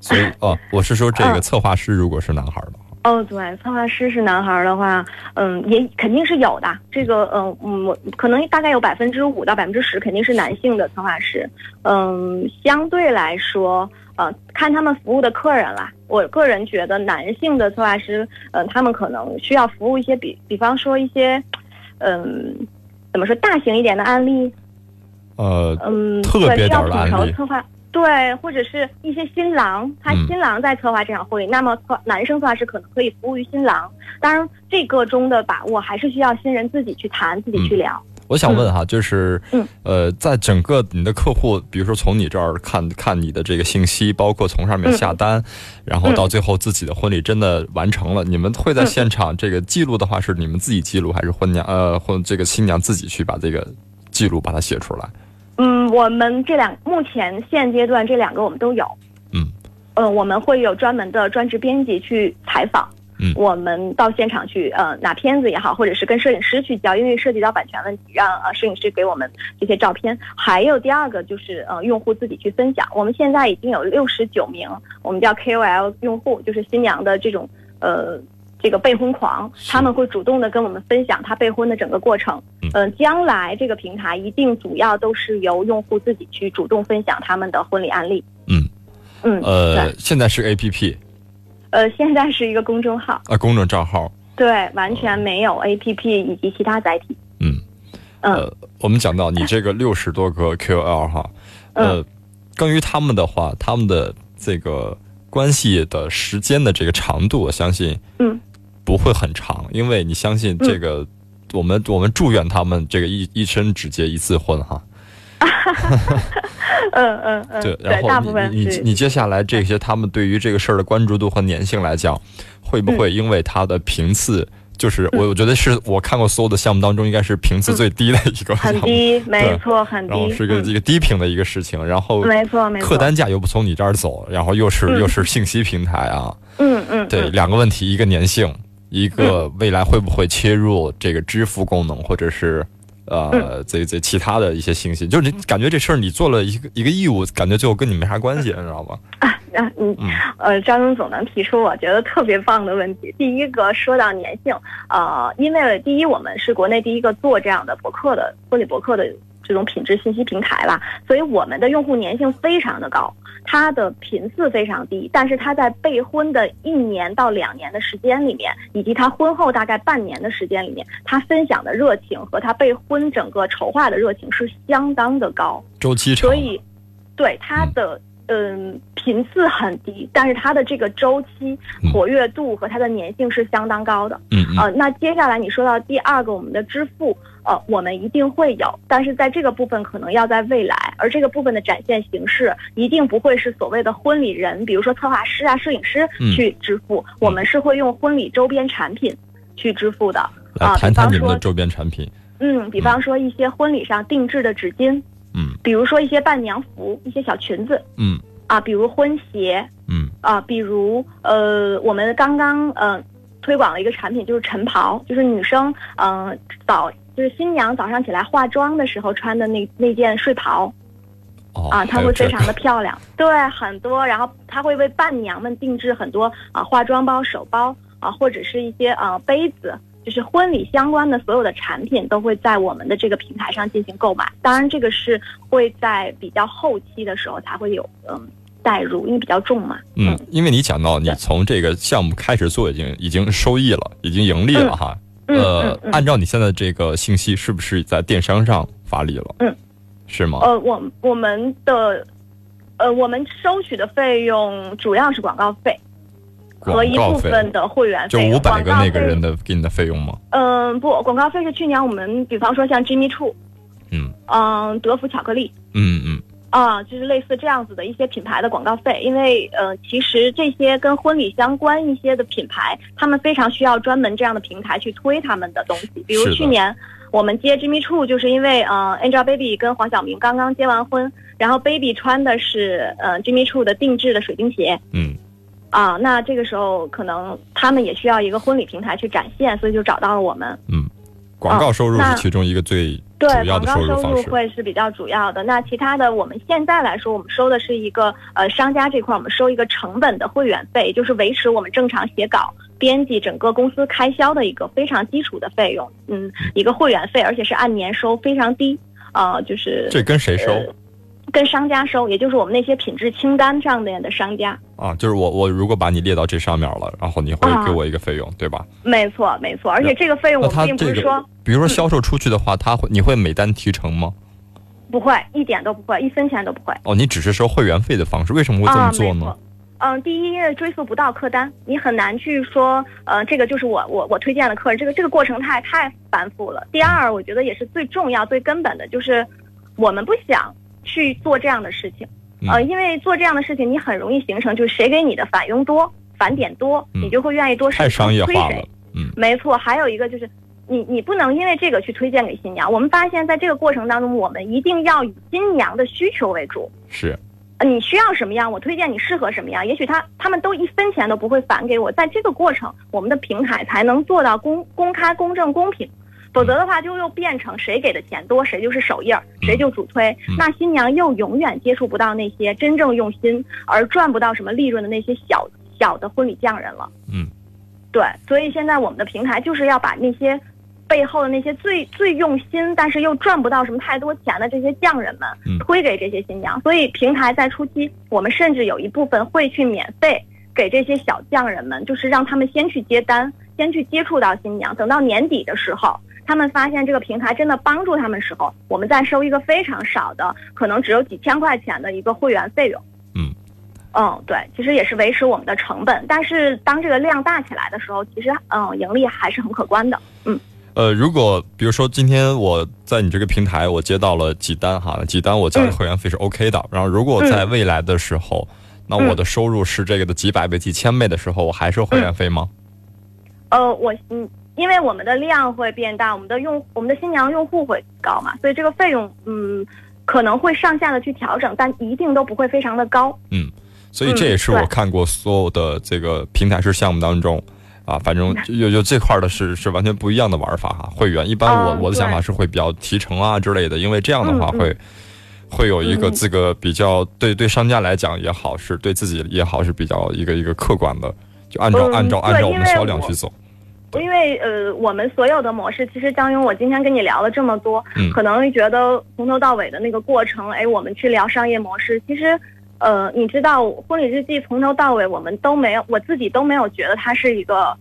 所以哦，我是说这个策划师如果是男孩的话，哦，对，策划师是男孩的话，嗯，也肯定是有的。这个，嗯嗯，可能大概有百分之五到百分之十肯定是男性的策划师，嗯，相对来说。呃，看他们服务的客人啦。我个人觉得，男性的策划师，嗯，他们可能需要服务一些比，比方说一些，嗯，怎么说，大型一点的案例。呃，嗯，特别点的案例。策划，对，或者是一些新郎，他新郎在策划这场婚礼，那么男生策划师可能可以服务于新郎。当然，这个中的把握还是需要新人自己去谈，自己去聊。我想问哈，就是，呃，在整个你的客户，比如说从你这儿看看你的这个信息，包括从上面下单，然后到最后自己的婚礼真的完成了，你们会在现场这个记录的话，是你们自己记录，还是婚娘呃婚这个新娘自己去把这个记录把它写出来？嗯，我们这两目前现阶段这两个我们都有。嗯，呃，我们会有专门的专职编辑去采访。嗯我们到现场去，呃，拿片子也好，或者是跟摄影师去交，因为涉及到版权问题，让呃摄影师给我们这些照片。还有第二个就是，呃，用户自己去分享。我们现在已经有六十九名，我们叫 KOL 用户，就是新娘的这种，呃，这个备婚狂，他们会主动的跟我们分享他备婚的整个过程。嗯，将来这个平台一定主要都是由用户自己去主动分享他们的婚礼案例。嗯。嗯，呃，现在是 APP。呃，现在是一个公众号。啊，公众账号，对，完全没有 A P P 以及其他载体。嗯，呃，我们讲到你这个六十多个 Q L 哈，呃，关于他们的话，他们的这个关系的时间的这个长度，我相信，嗯，不会很长，因为你相信这个，我们我们祝愿他们这个一一生只结一次婚哈。[laughs] 嗯嗯嗯，对，然后你你你接下来这些他们对于这个事儿的关注度和粘性来讲，会不会因为它的频次？就是我，我觉得是我看过所有的项目当中，应该是频次最低的一个项目，很低，没错，很低，然后是个一个低频的一个事情，然后没错，没错，客单价又不从你这儿走，然后又是又是信息平台啊，嗯嗯，对，两个问题，一个粘性，一个未来会不会切入这个支付功能，或者是。呃，这这其他的一些信息，就是你感觉这事儿你做了一个一个义务，感觉最后跟你没啥关系，你知道吧？啊，嗯，呃，张总总能提出我觉得特别棒的问题。第一个说到粘性，呃，因为第一我们是国内第一个做这样的博客的婚礼博客的。这种品质信息平台吧，所以我们的用户粘性非常的高，它的频次非常低，但是它在备婚的一年到两年的时间里面，以及他婚后大概半年的时间里面，他分享的热情和他备婚整个筹划的热情是相当的高，周期长，所以对他的。嗯，频次很低，但是它的这个周期活跃度和它的粘性是相当高的。嗯呃，那接下来你说到第二个，我们的支付，呃，我们一定会有，但是在这个部分可能要在未来，而这个部分的展现形式一定不会是所谓的婚礼人，比如说策划师啊、摄影师去支付，我们是会用婚礼周边产品去支付的。啊，谈谈你们的周边产品。嗯，比方说一些婚礼上定制的纸巾。嗯，比如说一些伴娘服，一些小裙子，嗯，啊，比如婚鞋，嗯，啊，比如呃，我们刚刚呃推广了一个产品，就是晨袍，就是女生嗯早就是新娘早上起来化妆的时候穿的那那件睡袍，啊，它会非常的漂亮，对，很多，然后他会为伴娘们定制很多啊化妆包、手包啊，或者是一些啊杯子。就是婚礼相关的所有的产品都会在我们的这个平台上进行购买，当然这个是会在比较后期的时候才会有嗯带入，因为比较重嘛。嗯，因为你讲到你从这个项目开始做已经已经收益了，已经盈利了哈。呃，按照你现在这个信息，是不是在电商上发力了？嗯，是吗？呃，我我们的呃我们收取的费用主要是广告费。和一部分的会员费，就五百个那个人的给你的费用吗？嗯，不，广告费是去年我们，比方说像 Jimmy Choo，嗯，嗯，德芙巧克力，嗯嗯，啊，就是类似这样子的一些品牌的广告费，因为呃，其实这些跟婚礼相关一些的品牌，他们非常需要专门这样的平台去推他们的东西。比如去年我们接 Jimmy Choo，就是因为呃，Angelababy 跟黄晓明刚刚结完婚，然后 Baby 穿的是呃 Jimmy Choo 的定制的水晶鞋，嗯。啊，那这个时候可能他们也需要一个婚礼平台去展现，所以就找到了我们。嗯，广告收入是其中一个最主要的收入方式，会是比较主要的。那其他的，我们现在来说，我们收的是一个呃商家这块，我们收一个成本的会员费，就是维持我们正常写稿、编辑整个公司开销的一个非常基础的费用。嗯，一个会员费，而且是按年收，非常低。啊，就是这跟谁收？跟商家收，也就是我们那些品质清单上面的商家啊，就是我我如果把你列到这上面了，然后你会给我一个费用，对吧？没错没错，而且这个费用我并不是说，比如说销售出去的话，他会你会每单提成吗？不会，一点都不会，一分钱都不会。哦，你只是收会员费的方式，为什么会这么做呢？嗯，第一，因为追溯不到客单，你很难去说，呃，这个就是我我我推荐的客人，这个这个过程太太繁复了。第二，我觉得也是最重要最根本的，就是我们不想。去做这样的事情，呃，因为做这样的事情，你很容易形成就是谁给你的返佣多、返点多，你就会愿意多太商业化了。嗯，没错。还有一个就是，你你不能因为这个去推荐给新娘。我们发现在这个过程当中，我们一定要以新娘的需求为主。是，你需要什么样，我推荐你适合什么样。也许他他们都一分钱都不会返给我，在这个过程，我们的平台才能做到公公开、公正、公平。否则的话，就又变成谁给的钱多，谁就是首页，谁就主推。那新娘又永远接触不到那些真正用心而赚不到什么利润的那些小小的婚礼匠人了。嗯，对。所以现在我们的平台就是要把那些背后的那些最最用心，但是又赚不到什么太多钱的这些匠人们推给这些新娘。所以平台在初期，我们甚至有一部分会去免费给这些小匠人们，就是让他们先去接单，先去接触到新娘。等到年底的时候。他们发现这个平台真的帮助他们时候，我们再收一个非常少的，可能只有几千块钱的一个会员费用。嗯，嗯，对，其实也是维持我们的成本。但是当这个量大起来的时候，其实嗯，盈利还是很可观的。嗯，呃，如果比如说今天我在你这个平台我接到了几单哈，几单我交的会员费是 OK 的。然后如果在未来的时候，那我的收入是这个的几百倍、几千倍的时候，我还收会员费吗？呃，我嗯，因为我们的量会变大，我们的用我们的新娘用户会高嘛，所以这个费用嗯可能会上下的去调整，但一定都不会非常的高。嗯，所以这也是我看过所有的这个平台式项目当中。啊，反正就就这块的是是完全不一样的玩法哈。会员一般我我的想法是会比较提成啊之类的，因为这样的话会会有一个这个比较对对商家来讲也好，是对自己也好是比较一个一个客观的，就按照按照按照我们销量去走。因为呃，我们所有的模式，其实张勇，我今天跟你聊了这么多，可能觉得从头到尾的那个过程，哎，我们去聊商业模式，其实。呃，你知道婚礼日记从头到尾我们都没有，我自己都没有觉得它是一个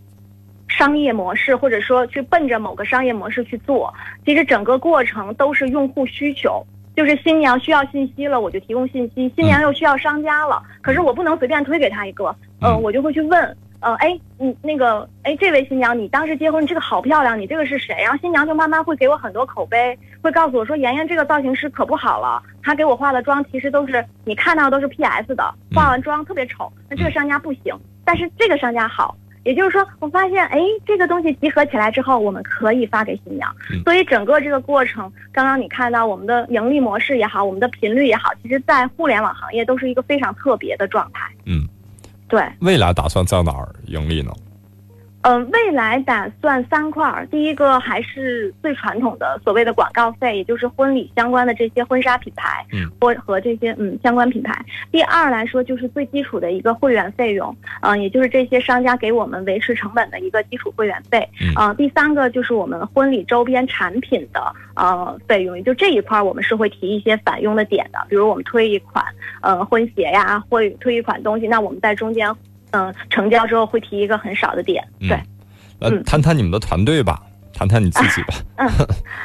商业模式，或者说去奔着某个商业模式去做。其实整个过程都是用户需求，就是新娘需要信息了，我就提供信息；新娘又需要商家了，可是我不能随便推给她一个，嗯，我就会去问。呃，哎，你那个，哎，这位新娘，你当时结婚，这个好漂亮，你这个是谁？然后新娘就慢慢会给我很多口碑，会告诉我说，妍妍这个造型师可不好了，她给我化的妆其实都是你看到都是 P S 的，化完妆特别丑。那这个商家不行，但是这个商家好，也就是说，我发现，哎，这个东西集合起来之后，我们可以发给新娘。所以整个这个过程，刚刚你看到我们的盈利模式也好，我们的频率也好，其实在互联网行业都是一个非常特别的状态。嗯。对，未来打算在哪儿盈利呢？嗯，未来打算三块儿，第一个还是最传统的所谓的广告费，也就是婚礼相关的这些婚纱品牌，嗯，或和这些嗯相关品牌。第二来说就是最基础的一个会员费用，嗯，也就是这些商家给我们维持成本的一个基础会员费，嗯，第三个就是我们婚礼周边产品的呃费用，也就这一块我们是会提一些返佣的点的，比如我们推一款呃婚鞋呀，会推一款东西，那我们在中间。嗯，成交之后会提一个很少的点，对。呃，谈谈你们的团队吧，谈谈你自己吧。[laughs] 嗯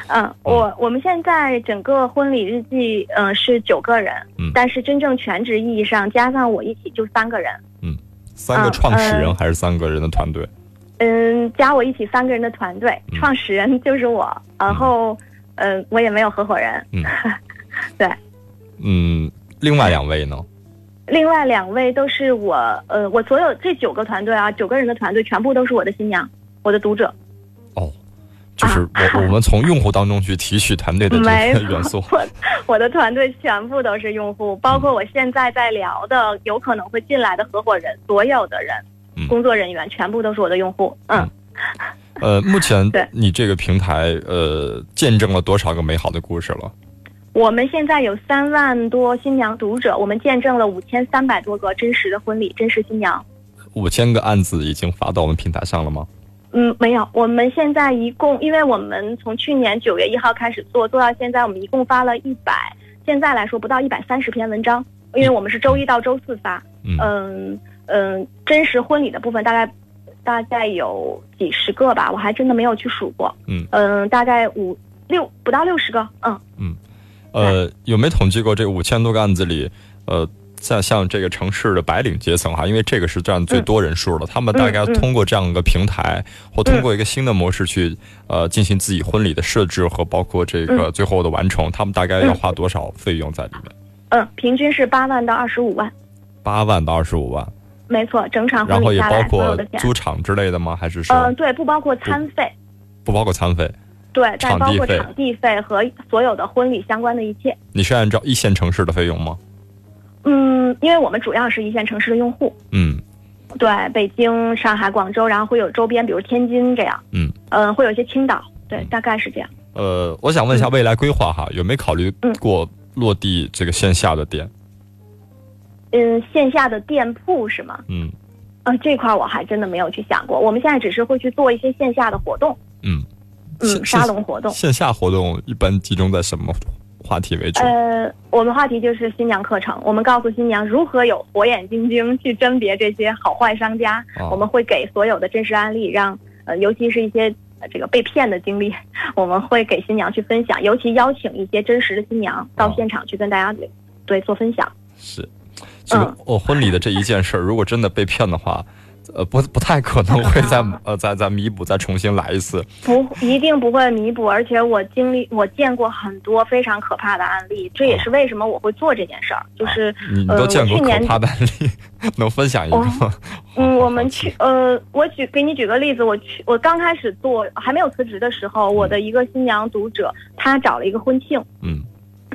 嗯，我我们现在整个婚礼日记，嗯，是九个人，嗯，但是真正全职意义上加上我一起就三个人。嗯，三个创始人还是三个人的团队？嗯，加我一起三个人的团队，创始人就是我，然后，嗯，我也没有合伙人。嗯，[laughs] 对。嗯，另外两位呢？另外两位都是我，呃，我所有这九个团队啊，九个人的团队全部都是我的新娘，我的读者。哦，就是我我们从用户当中去提取团队的这些元素。我我的团队全部都是用户，包括我现在在聊的有可能会进来的合伙人，所有的人，工作人员全部都是我的用户。嗯。呃，目前 [laughs] 你这个平台呃，见证了多少个美好的故事了？我们现在有三万多新娘读者，我们见证了五千三百多个真实的婚礼，真实新娘。五千个案子已经发到我们平台上了吗？嗯，没有。我们现在一共，因为我们从去年九月一号开始做，做到现在，我们一共发了一百，现在来说不到一百三十篇文章，因为我们是周一到周四发。嗯嗯，真实婚礼的部分大概大概有几十个吧，我还真的没有去数过。嗯嗯，大概五六不到六十个。嗯嗯。呃，有没统计过这五千多个案子里，呃，在像这个城市的白领阶层哈，因为这个是占最多人数的，他们大概通过这样一个平台，或通过一个新的模式去呃进行自己婚礼的设置和包括这个最后的完成，他们大概要花多少费用在里面？嗯，平均是八万到二十五万。八万到二十五万。没错，整场然后也包括租场之类的吗？还是说？嗯，对，不包括餐费。不包括餐费。对，再包括场地费和所有的婚礼相关的一切。你是按照一线城市的费用吗？嗯，因为我们主要是一线城市的用户。嗯，对，北京、上海、广州，然后会有周边，比如天津这样。嗯嗯，会有一些青岛，对，大概是这样。呃，我想问一下未来规划哈，有没有考虑过落地这个线下的店？嗯，线下的店铺是吗？嗯，呃，这块我还真的没有去想过。我们现在只是会去做一些线下的活动。嗯。嗯，沙龙活动，线下活动一般集中在什么话题为主？呃，我们话题就是新娘课程，我们告诉新娘如何有火眼金睛去甄别这些好坏商家。我们会给所有的真实案例，让呃，尤其是一些这个被骗的经历，[laughs] 我们会给新娘去分享，尤其邀请一些真实的新娘到现场去跟大家对做分享。是，这个我婚礼的这一件事儿，如果真的被骗的话。呃，不，不太可能会再呃再再弥补，再重新来一次。不，一定不会弥补。而且我经历，我见过很多非常可怕的案例，这也是为什么我会做这件事儿。就是你都见过可怕的案例，[laughs] 能分享一个吗？[laughs] 嗯，我们去呃，我举给你举个例子，我去我刚开始做还没有辞职的时候，我的一个新娘读者，她找了一个婚庆。嗯。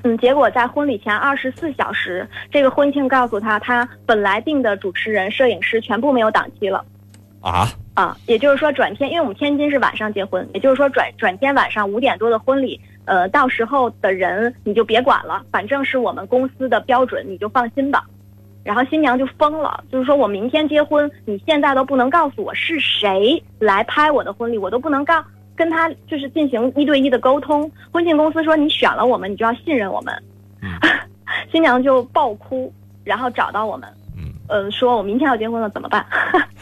嗯，结果在婚礼前二十四小时，这个婚庆告诉他，他本来定的主持人、摄影师全部没有档期了。啊啊，也就是说转天，因为我们天津是晚上结婚，也就是说转转天晚上五点多的婚礼，呃，到时候的人你就别管了，反正是我们公司的标准，你就放心吧。然后新娘就疯了，就是说我明天结婚，你现在都不能告诉我是谁来拍我的婚礼，我都不能告。跟他就是进行一对一的沟通，婚庆公司说你选了我们，你就要信任我们。[laughs] 新娘就爆哭，然后找到我们，呃，说我明天要结婚了，怎么办？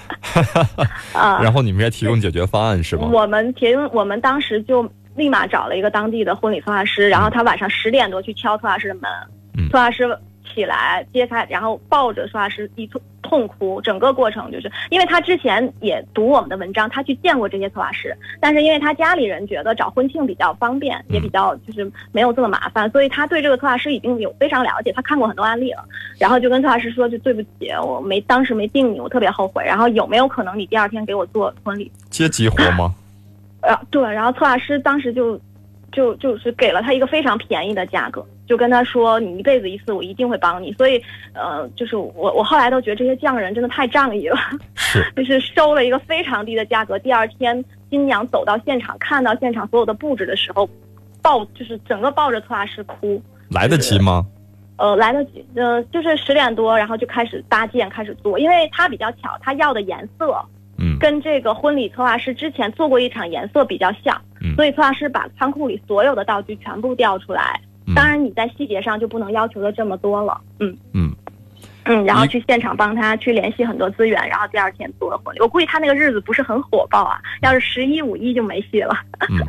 [laughs] [laughs] 啊，然后你们也提供解决方案是吗？我们提供，我们当时就立马找了一个当地的婚礼策划师，然后他晚上十点多去敲策划师的门，嗯策划师。起来揭开，然后抱着说话师一痛痛哭，整个过程就是因为他之前也读我们的文章，他去见过这些策划师，但是因为他家里人觉得找婚庆比较方便，也比较就是没有这么麻烦，所以他对这个策划师已经有非常了解，他看过很多案例了，然后就跟策划师说，就对不起，我没当时没定你，我特别后悔，然后有没有可能你第二天给我做婚礼？接急活吗？[laughs] 呃，对，然后策划师当时就。就就是给了他一个非常便宜的价格，就跟他说你一辈子一次，我一定会帮你。所以，呃，就是我我后来都觉得这些匠人真的太仗义了，是，[laughs] 就是收了一个非常低的价格。第二天新娘走到现场，看到现场所有的布置的时候，抱就是整个抱着策划师哭。来得及吗？呃，来得及，呃，就是十点多，然后就开始搭建，开始做，因为他比较巧，他要的颜色。嗯，跟这个婚礼策划师之前做过一场颜色比较像，所以策划师把仓库里所有的道具全部调出来。当然你在细节上就不能要求的这么多了。嗯嗯嗯，然后去现场帮他去联系很多资源，然后第二天做了婚礼。我估计他那个日子不是很火爆啊，要是十一五一就没戏了。嗯。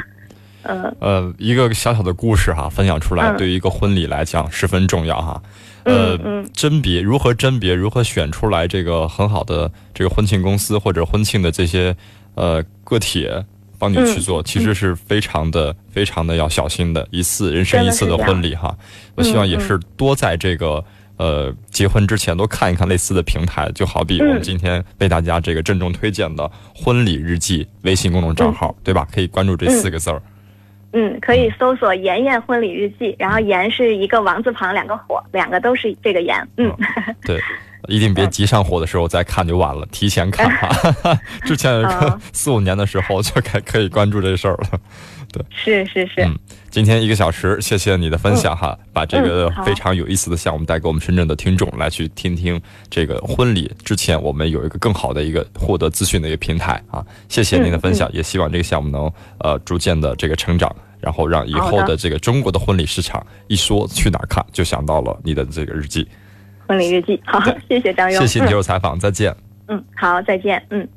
呃 [laughs] 呃，一个小小的故事哈，分享出来，对于一个婚礼来讲十分重要哈。呃，甄别如何甄别，如何选出来这个很好的这个婚庆公司或者婚庆的这些呃个体帮你去做，其实是非常的非常的要小心的，一次人生一次的婚礼哈。我希望也是多在这个呃结婚之前多看一看类似的平台，就好比我们今天为大家这个郑重推荐的婚礼日记微信公众账号，对吧？可以关注这四个字儿。嗯，可以搜索“妍妍婚礼日记”，然后“妍”是一个王字旁，两个火，两个都是这个“妍”。嗯，对，[laughs] 一定别急上火的时候再看就晚了，提前看哈。[laughs] 之前有个四五年的时候就可可以关注这事儿了。对，是是是。嗯，今天一个小时，谢谢你的分享哈，把这个非常有意思的项目带给我们深圳的听众来去听听这个婚礼之前，我们有一个更好的一个获得资讯的一个平台啊。谢谢您的分享，也希望这个项目能呃逐渐的这个成长，然后让以后的这个中国的婚礼市场一说去哪儿看，就想到了你的这个日记。婚礼日记，好，谢谢张勇，谢谢你接受采访，再见。嗯，好，再见，嗯。